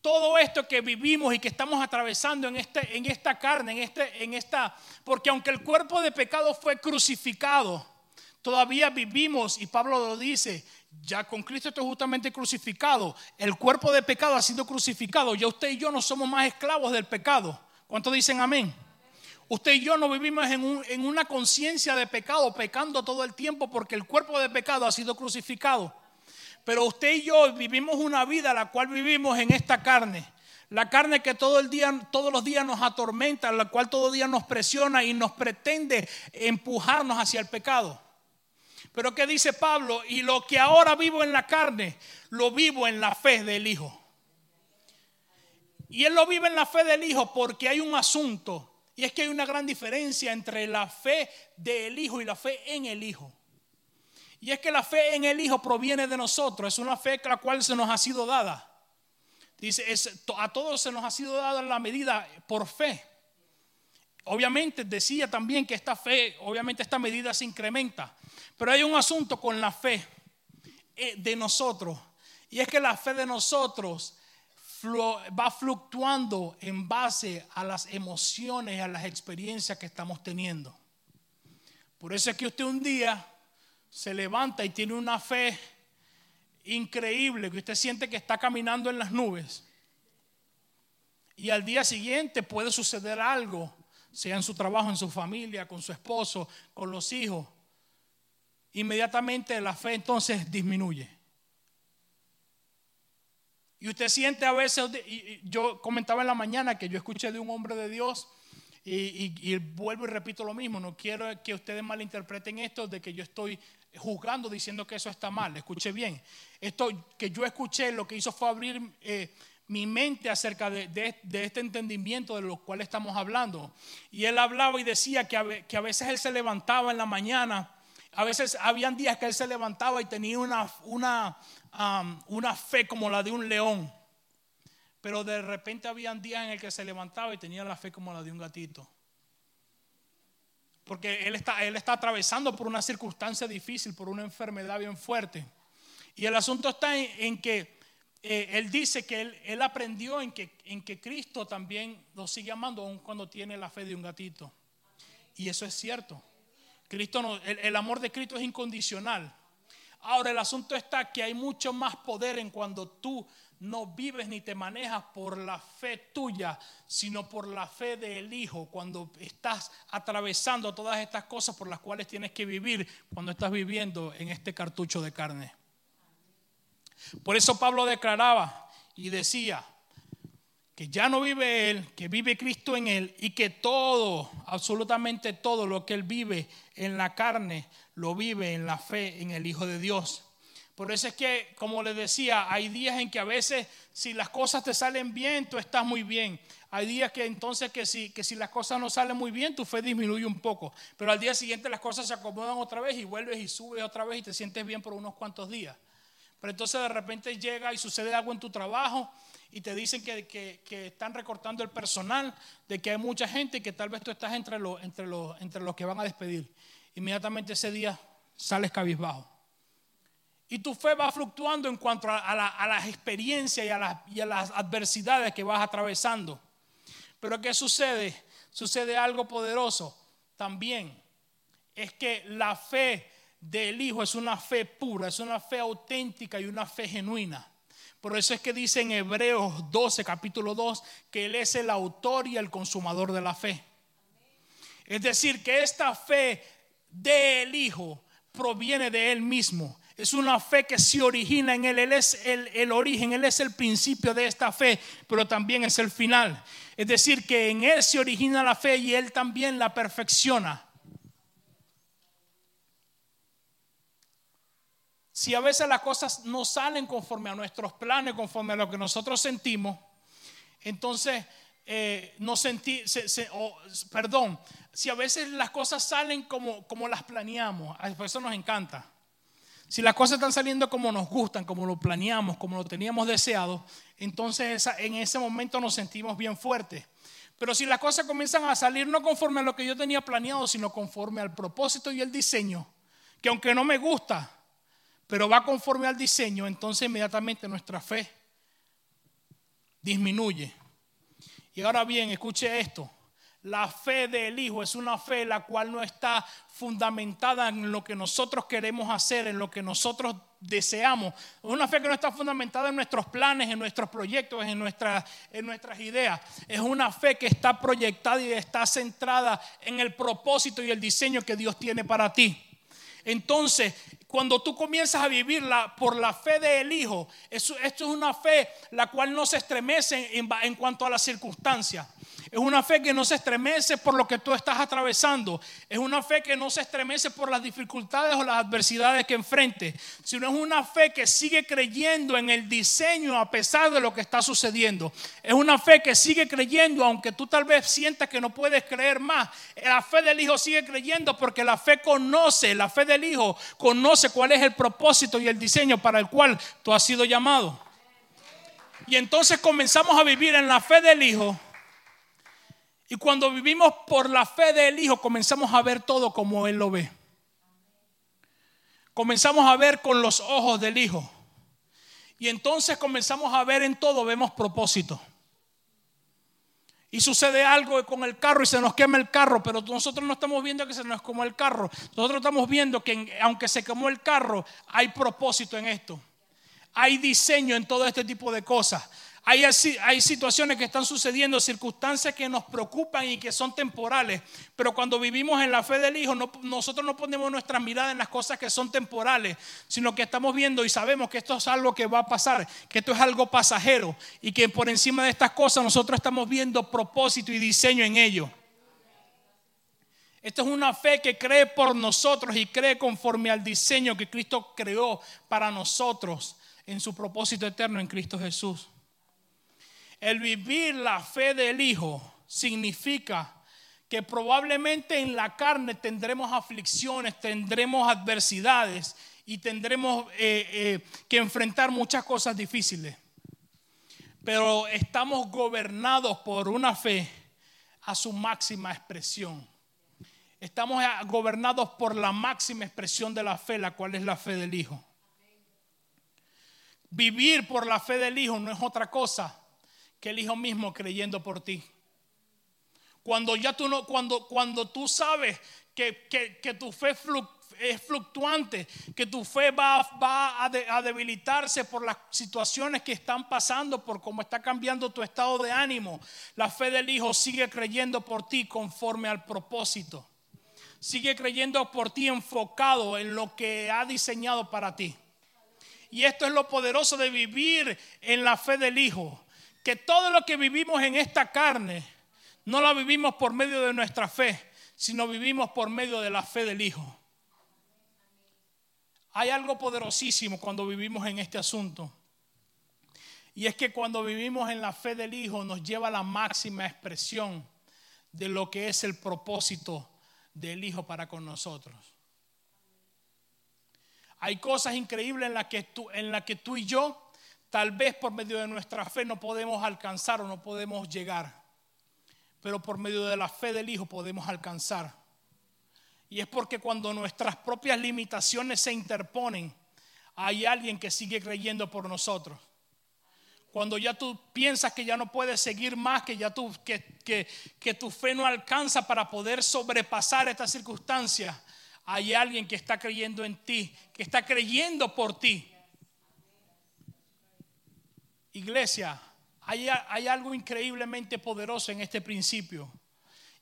todo esto que vivimos y que estamos atravesando en, este, en esta carne, en, este, en esta, porque aunque el cuerpo de pecado fue crucificado, todavía vivimos, y Pablo lo dice, ya con Cristo estoy justamente crucificado, el cuerpo de pecado ha sido crucificado, ya usted y yo no somos más esclavos del pecado. ¿Cuántos dicen amén? Usted y yo no vivimos en, en una conciencia de pecado, pecando todo el tiempo, porque el cuerpo de pecado ha sido crucificado. Pero usted y yo vivimos una vida la cual vivimos en esta carne. La carne que todo el día, todos los días nos atormenta, la cual todo día nos presiona y nos pretende empujarnos hacia el pecado. Pero ¿qué dice Pablo? Y lo que ahora vivo en la carne, lo vivo en la fe del Hijo. Y él lo vive en la fe del Hijo porque hay un asunto. Y es que hay una gran diferencia entre la fe del Hijo y la fe en el Hijo. Y es que la fe en el Hijo proviene de nosotros, es una fe la cual se nos ha sido dada. Dice, a todos se nos ha sido dada la medida por fe. Obviamente decía también que esta fe, obviamente esta medida se incrementa, pero hay un asunto con la fe eh, de nosotros. Y es que la fe de nosotros va fluctuando en base a las emociones, a las experiencias que estamos teniendo. Por eso es que usted un día se levanta y tiene una fe increíble, que usted siente que está caminando en las nubes. Y al día siguiente puede suceder algo, sea en su trabajo, en su familia, con su esposo, con los hijos. Inmediatamente la fe entonces disminuye. Y usted siente a veces, yo comentaba en la mañana que yo escuché de un hombre de Dios y, vuelvo y repito lo mismo, no quiero que ustedes malinterpreten esto de que yo estoy juzgando diciendo que eso está mal, escuche bien, esto que yo escuché lo que hizo fue abrir eh, mi mente acerca de, este entendimiento de lo cual estamos hablando. Y él hablaba y decía que a, que a veces él se levantaba en la mañana, a veces habían días que él se levantaba y tenía una, una, una fe como la de un león. Pero de repente habían días en el que se levantaba y tenía la fe como la de un gatito. Porque él está, él está atravesando por una circunstancia difícil, por una enfermedad bien fuerte. Y el asunto está en, que eh, él dice que él, aprendió en que, en que Cristo también lo sigue amando aun cuando tiene la fe de un gatito. Y eso es cierto. Cristo no, el amor de Cristo es incondicional. Ahora el asunto está que hay mucho más poder en cuando tú no vives ni te manejas por la fe tuya, sino por la fe del Hijo, cuando estás atravesando todas estas cosas por las cuales tienes que vivir cuando estás viviendo en este cartucho de carne. Por eso Pablo declaraba y decía que ya no vive él, que vive Cristo en él y que todo, absolutamente todo lo que él vive en la carne, lo vive en la fe en el Hijo de Dios. Por eso es que, como les decía, hay días en que a veces si las cosas te salen bien, tú estás muy bien. Hay días que entonces que si, que si las cosas no salen muy bien, tu fe disminuye un poco. Pero al día siguiente las cosas se acomodan otra vez y vuelves y subes otra vez y te sientes bien por unos cuantos días. Pero entonces de repente llega y sucede algo en tu trabajo y te dicen que, que, están recortando el personal, de que hay mucha gente y que tal vez tú estás entre los, entre los, entre los que van a despedir. Inmediatamente ese día sales cabizbajo. Y tu fe va fluctuando en cuanto a, las experiencias y a las, y a las adversidades que vas atravesando. Pero ¿qué sucede? Sucede algo poderoso también. Es que la fe del Hijo es una fe pura, es una fe auténtica y una fe genuina. Por eso es que dice en Hebreos 12, capítulo 2, que Él es el autor y el consumador de la fe. Es decir, que esta fe del Hijo proviene de Él mismo. Es una fe que se origina en Él. Él es el, origen, Él es el principio de esta fe, pero también es el final. Es decir, que en Él se origina la fe y Él también la perfecciona. Si a veces las cosas no salen conforme a nuestros planes, conforme a lo que nosotros sentimos, entonces eh, no sentir, perdón, si a veces las cosas salen como, como las planeamos, por eso nos encanta. Si las cosas están saliendo como nos gustan, como lo planeamos, como lo teníamos deseado, entonces en ese momento nos sentimos bien fuertes. Pero si las cosas comienzan a salir no conforme a lo que yo tenía planeado, sino conforme al propósito y el diseño, que aunque no me gusta, pero va conforme al diseño, entonces inmediatamente nuestra fe disminuye. Y ahora bien, escuche esto. La fe del Hijo es una fe la cual no está fundamentada en lo que nosotros queremos hacer, en lo que nosotros deseamos. Es una fe que no está fundamentada en nuestros planes, en nuestros proyectos, en, nuestras, en nuestras ideas. Es una fe que está proyectada y está centrada en el propósito y el diseño que Dios tiene para ti. Entonces, cuando tú comienzas a vivirla por la fe del Hijo, esto es una fe la cual no se estremece en, en cuanto a las circunstancias. Es una fe que no se estremece por lo que tú estás atravesando. Es una fe que no se estremece por las dificultades o las adversidades que enfrente. Sino es una fe que sigue creyendo en el diseño a pesar de lo que está sucediendo. Es una fe que sigue creyendo aunque tú tal vez sientas que no puedes creer más. La fe del Hijo sigue creyendo porque la fe conoce, la fe del Hijo conoce cuál es el propósito y el diseño para el cual tú has sido llamado. Y entonces comenzamos a vivir en la fe del Hijo y cuando vivimos por la fe del Hijo, comenzamos a ver todo como Él lo ve. Comenzamos a ver con los ojos del Hijo. Y entonces comenzamos a ver en todo, vemos propósito. Y sucede algo con el carro y se nos quema el carro, pero nosotros no estamos viendo que se nos quemó el carro. Nosotros estamos viendo que aunque se quemó el carro, hay propósito en esto. Hay diseño en todo este tipo de cosas. Hay, hay situaciones que están sucediendo, circunstancias que nos preocupan y que son temporales. Pero cuando vivimos en la fe del Hijo, nosotros no ponemos nuestra mirada en las cosas que son temporales, sino que estamos viendo y sabemos que esto es algo que va a pasar, que esto es algo pasajero y que por encima de estas cosas nosotros estamos viendo propósito y diseño en ello. Esto es una fe que cree por nosotros y cree conforme al diseño que Cristo creó para nosotros en su propósito eterno en Cristo Jesús. El vivir la fe del Hijo significa que probablemente en la carne tendremos aflicciones, tendremos adversidades y tendremos eh, eh, que enfrentar muchas cosas difíciles. Pero estamos gobernados por una fe a su máxima expresión. Estamos gobernados por la máxima expresión de la fe, la cual es la fe del Hijo. Vivir por la fe del Hijo no es otra cosa que el Hijo mismo creyendo por ti. Cuando ya tú no, cuando, cuando tú sabes que, tu fe es fluctuante, que tu fe va, va a, debilitarse por las situaciones que están pasando, por cómo está cambiando tu estado de ánimo, la fe del Hijo sigue creyendo por ti conforme al propósito. Sigue creyendo por ti enfocado en lo que ha diseñado para ti. Y esto es lo poderoso de vivir en la fe del Hijo que todo lo que vivimos en esta carne no lo vivimos por medio de nuestra fe, sino vivimos por medio de la fe del Hijo. Hay algo poderosísimo cuando vivimos en este asunto. Y es que cuando vivimos en la fe del Hijo nos lleva a la máxima expresión de lo que es el propósito del Hijo para con nosotros. Hay cosas increíbles en las que tú, en la que tú y yo Tal vez por medio de nuestra fe no podemos alcanzar o no podemos llegar, pero por medio de la fe del Hijo podemos alcanzar. Y es porque cuando nuestras propias limitaciones se interponen, hay alguien que sigue creyendo por nosotros. Cuando ya tú piensas que ya no puedes seguir más, que ya tú, que, que, que tu fe no alcanza para poder sobrepasar esta circunstancia, hay alguien que está creyendo en ti, que está creyendo por ti. Iglesia, hay, algo increíblemente poderoso en este principio.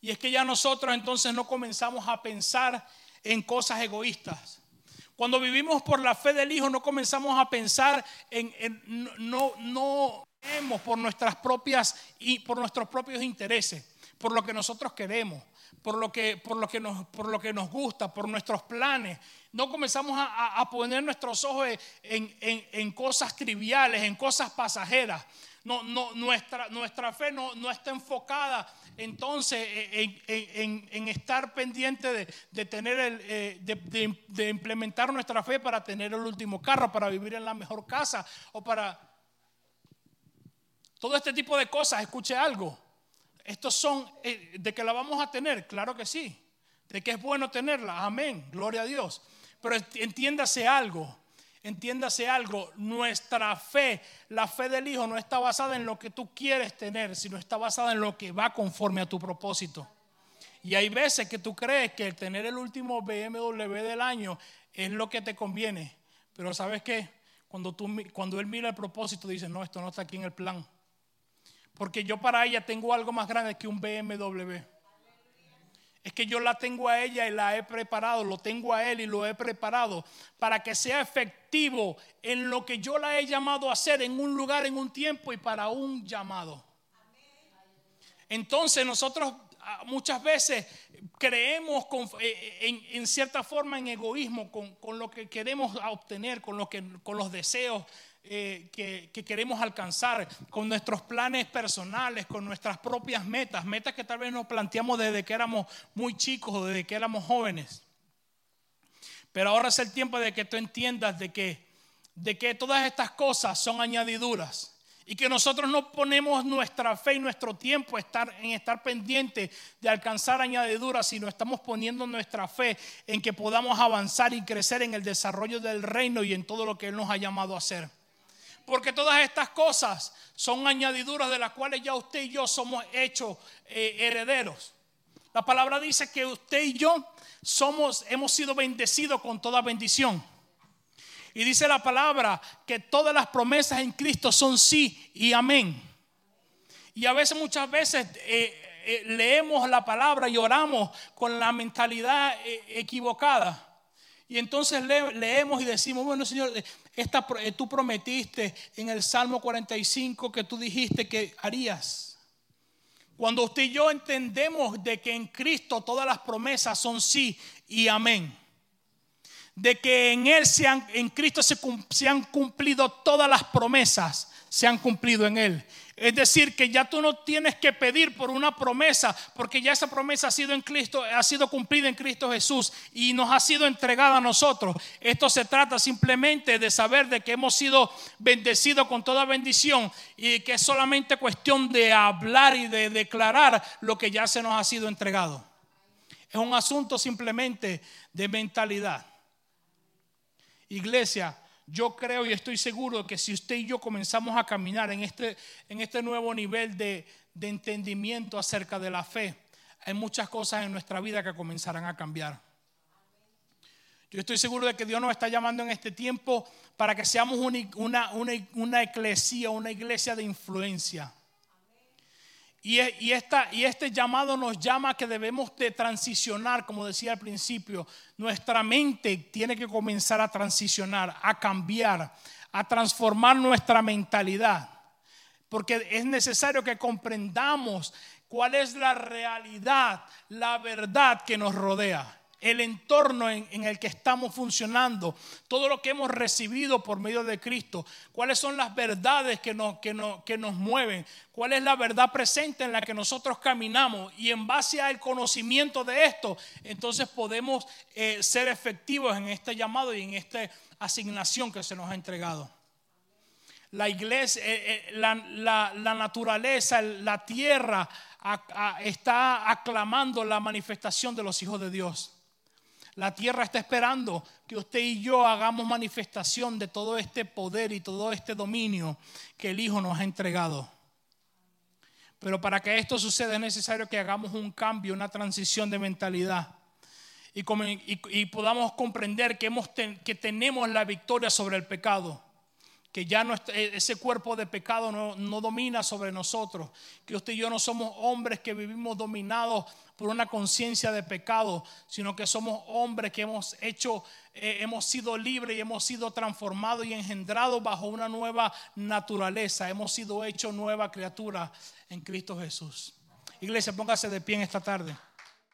Y es que ya nosotros entonces no comenzamos a pensar en cosas egoístas. Cuando vivimos por la fe del Hijo no comenzamos a pensar en, no, no por nuestras propias y por nuestros propios intereses, por lo que nosotros queremos, por lo que, por lo que, nos, por lo que nos gusta, por nuestros planes. No comenzamos a, poner nuestros ojos en, cosas triviales, en cosas pasajeras. No, no, nuestra, nuestra fe no, no está enfocada entonces en, estar pendiente de, tener el, eh, de, de implementar nuestra fe para tener el último carro, para vivir en la mejor casa o para todo este tipo de cosas. Escuche algo estos son, eh, ¿de que la vamos a tener? Claro que sí. ¿De que es bueno tenerla? Amén, gloria a Dios. Pero entiéndase algo, entiéndase algo, nuestra fe, la fe del Hijo no está basada en lo que tú quieres tener, sino está basada en lo que va conforme a tu propósito. Y hay veces que tú crees que el tener el último BMW del año es lo que te conviene. Pero ¿sabes qué? Cuando, tú, cuando Él mira el propósito, dice, no, esto no está aquí en el plan. Porque yo para ella tengo algo más grande que un BMW. Es que yo la tengo a ella y la he preparado, lo tengo a él y lo he preparado para que sea efectivo en lo que yo la he llamado a hacer en un lugar, en un tiempo y para un llamado. Entonces nosotros ah, muchas veces creemos eh, en, cierta forma en egoísmo con, lo que queremos obtener, con, lo que, con los deseos eh, que, queremos alcanzar, con nuestros planes personales, con nuestras propias metas, metas que tal vez nos planteamos desde que éramos muy chicos o desde que éramos jóvenes. Pero ahora es el tiempo de que tú entiendas de que, de que todas estas cosas son añadiduras y que nosotros no ponemos nuestra fe y nuestro tiempo en estar pendientes de alcanzar añadiduras, sino estamos poniendo nuestra fe en que podamos avanzar y crecer en el desarrollo del reino y en todo lo que Él nos ha llamado a hacer. Porque todas estas cosas son añadiduras de las cuales ya usted y yo somos hechos eh, herederos. La palabra dice que usted y yo somos, hemos sido bendecidos con toda bendición. Y dice la palabra que todas las promesas en Cristo son sí y amén. Y a veces, muchas veces, eh, eh, leemos la palabra y oramos con la mentalidad equivocada. Y entonces leemos y decimos, bueno Señor, esta, tú prometiste en el Salmo 45 que tú dijiste que harías. Cuando usted y yo entendemos de que en Cristo todas las promesas son sí y amén de que en Él se han, en Cristo se, se, han cumplido todas las promesas, se han cumplido en Él. Es decir, que ya tú no tienes que pedir por una promesa, porque ya esa promesa ha sido en Cristo, ha sido cumplida en Cristo Jesús y nos ha sido entregada a nosotros. Esto se trata simplemente de saber de que hemos sido bendecidos con toda bendición y que es solamente cuestión de hablar y de declarar lo que ya se nos ha sido entregado. Es un asunto simplemente de mentalidad. Iglesia, yo creo y estoy seguro que si usted y yo comenzamos a caminar en este, en este nuevo nivel de, entendimiento acerca de la fe, hay muchas cosas en nuestra vida que comenzarán a cambiar. Yo estoy seguro de que Dios nos está llamando en este tiempo para que seamos una, una, una, una iglesia de influencia. Y, este llamado nos llama que debemos de transicionar, como decía al principio. Nuestra mente tiene que comenzar a transicionar, a cambiar, a transformar nuestra mentalidad. Porque es necesario que comprendamos cuál es la realidad, la verdad que nos rodea el entorno en, el que estamos funcionando, todo lo que hemos recibido por medio de Cristo, cuáles son las verdades que nos, que, que nos mueven, cuál es la verdad presente en la que nosotros caminamos y en base al conocimiento de esto, entonces podemos eh, ser efectivos en este llamado y en esta asignación que se nos ha entregado. La iglesia, eh, eh, la, la, naturaleza, la tierra está aclamando la manifestación de los hijos de Dios. La tierra está esperando que usted y yo hagamos manifestación de todo este poder y todo este dominio que el Hijo nos ha entregado. Pero para que esto suceda es necesario que hagamos un cambio, una transición de mentalidad. Y, podamos comprender que, tenemos la victoria sobre el pecado. Que ya e, ese cuerpo de pecado no, domina sobre nosotros, que usted y yo no somos hombres que vivimos dominados por una conciencia de pecado, sino que somos hombres que hemos hecho, eh, hemos sido libres y hemos sido transformados y engendrados bajo una nueva naturaleza, hemos sido hechos nueva criatura en Cristo Jesús. Iglesia, póngase de pie en esta tarde.